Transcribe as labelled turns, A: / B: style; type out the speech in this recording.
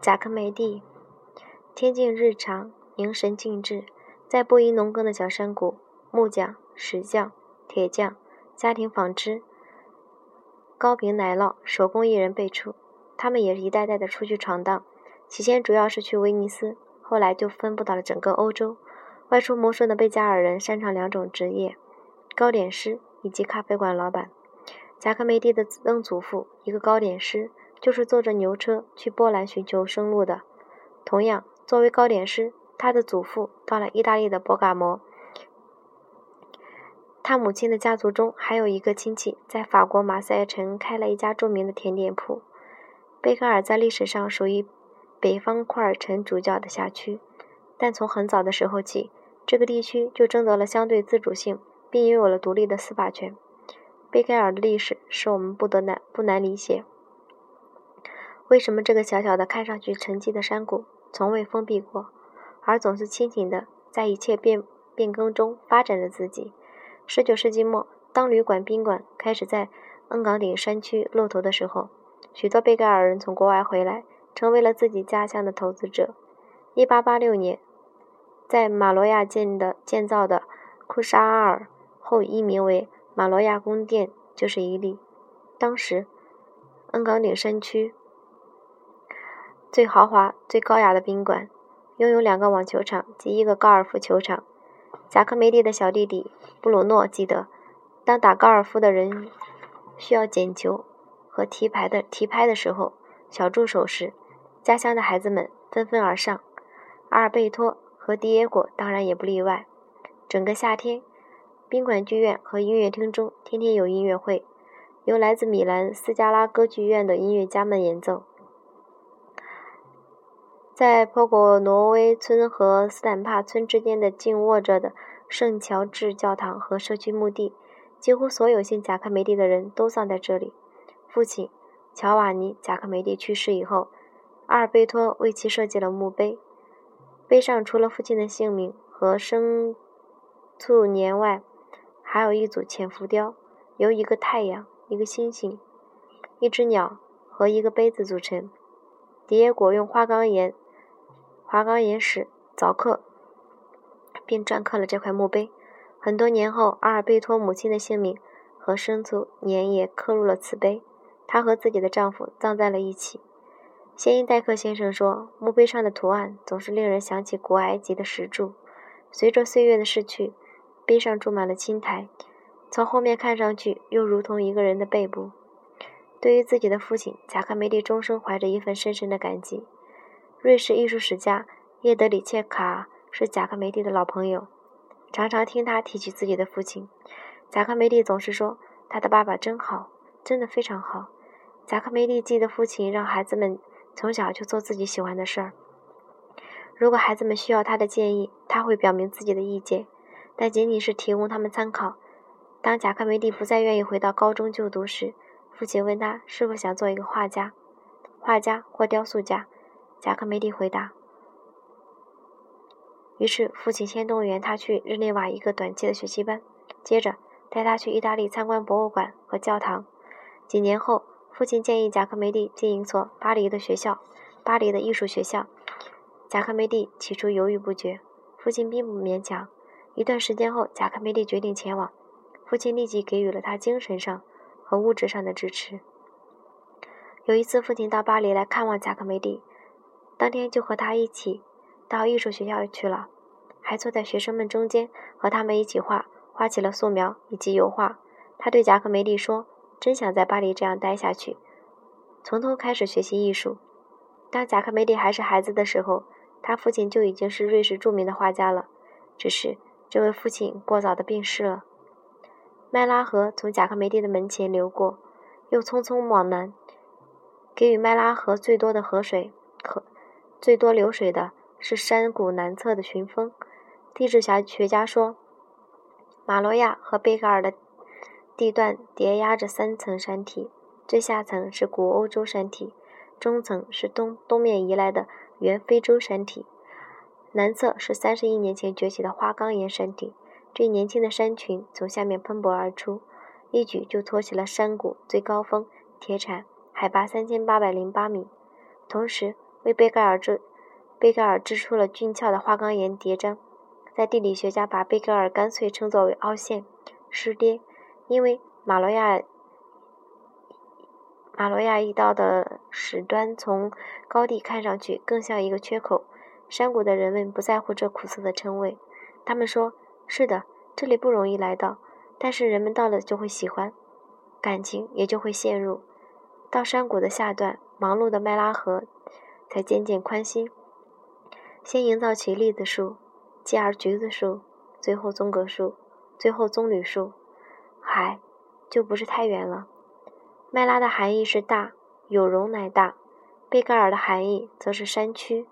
A: 贾克梅蒂。天境日常，凝神静志，在布衣农耕的小山谷，木匠、石匠、铁匠、家庭纺织、糕饼奶酪、手工艺人辈出。他们也是一代代的出去闯荡，起先主要是去威尼斯，后来就分布到了整个欧洲。外出谋生的贝加尔人擅长两种职业：糕点师以及咖啡馆老板。贾克梅蒂的曾祖父，一个糕点师，就是坐着牛车去波兰寻求生路的。同样，作为糕点师，他的祖父到了意大利的博嘎摩。他母亲的家族中还有一个亲戚，在法国马赛城开了一家著名的甜点铺。贝盖尔在历史上属于北方库尔城主教的辖区，但从很早的时候起，这个地区就争得了相对自主性，并拥有了独立的司法权。贝盖尔的历史使我们不得难不难理解，为什么这个小小的、看上去沉寂的山谷从未封闭过，而总是清醒的在一切变变更中发展着自己。十九世纪末，当旅馆、宾馆开始在恩港顶山区露头的时候。许多贝盖尔人从国外回来，成为了自己家乡的投资者。1886年，在马罗亚建的建造的库沙阿尔后易名为马罗亚宫殿就是一例。当时，恩港顶山区最豪华、最高雅的宾馆，拥有两个网球场及一个高尔夫球场。贾克梅蒂的小弟弟布鲁诺记得，当打高尔夫的人需要捡球。和提牌的提拍的时候，小助手时，家乡的孩子们纷纷而上，阿尔贝托和迪耶果当然也不例外。整个夏天，宾馆剧院和音乐厅中天天有音乐会，由来自米兰斯加拉歌剧院的音乐家们演奏。在坡果挪威村和斯坦帕村之间的静卧着的圣乔治教堂和社区墓地，几乎所有姓贾克梅蒂的人都葬在这里。父亲乔瓦尼·贾克梅蒂去世以后，阿尔贝托为其设计了墓碑。碑上除了父亲的姓名和生卒年外，还有一组浅浮雕，由一个太阳、一个星星、一只鸟和一个杯子组成。迪耶果用花岗岩、花岗岩石凿刻，并篆刻了这块墓碑。很多年后，阿尔贝托母亲的姓名和生卒年也刻入了此碑。她和自己的丈夫葬在了一起。谢因戴克先生说：“墓碑上的图案总是令人想起古埃及的石柱。随着岁月的逝去，碑上住满了青苔，从后面看上去又如同一个人的背部。”对于自己的父亲，贾克梅蒂终生怀着一份深深的感激。瑞士艺术史家叶德里切卡是贾克梅蒂的老朋友，常常听他提起自己的父亲。贾克梅蒂总是说：“他的爸爸真好，真的非常好。”贾克梅蒂记得父亲让孩子们从小就做自己喜欢的事儿。如果孩子们需要他的建议，他会表明自己的意见，但仅仅是提供他们参考。当贾克梅蒂不再愿意回到高中就读时，父亲问他是否想做一个画家、画家或雕塑家。贾克梅蒂回答。于是父亲先动员他去日内瓦一个短期的学习班，接着带他去意大利参观博物馆和教堂。几年后。父亲建议贾克梅蒂进一所巴黎的学校，巴黎的艺术学校。贾克梅蒂起初犹豫不决，父亲并不勉强。一段时间后，贾克梅蒂决定前往，父亲立即给予了他精神上和物质上的支持。有一次，父亲到巴黎来看望贾克梅蒂，当天就和他一起到艺术学校去了，还坐在学生们中间和他们一起画，画起了素描以及油画。他对贾克梅利说。真想在巴黎这样待下去，从头开始学习艺术。当贾克梅利还是孩子的时候，他父亲就已经是瑞士著名的画家了。只是这位父亲过早的病逝了。麦拉河从贾克梅蒂的门前流过，又匆匆往南。给予麦拉河最多的河水，河最多流水的是山谷南侧的群峰。地质学学家说，马罗亚和贝格尔的。地段叠压着三层山体，最下层是古欧洲山体，中层是东东面移来的原非洲山体，南侧是三十亿年前崛起的花岗岩山体。最年轻的山群从下面喷薄而出，一举就托起了山谷最高峰铁铲，海拔三千八百零八米。同时，为贝盖尔制贝盖尔织出了俊俏的花岗岩叠章。在地理学家把贝格尔干脆称作为凹陷、湿跌，因为马罗亚马罗亚一道的始端从高地看上去更像一个缺口。山谷的人们不在乎这苦涩的称谓，他们说：“是的，这里不容易来到，但是人们到了就会喜欢，感情也就会陷入。到山谷的下段，忙碌的麦拉河才渐渐宽心，先营造起栗子树。”继而橘子树，最后棕榈树，最后棕榈树，海就不是太远了。麦拉的含义是大，有容乃大；贝盖尔的含义则是山区。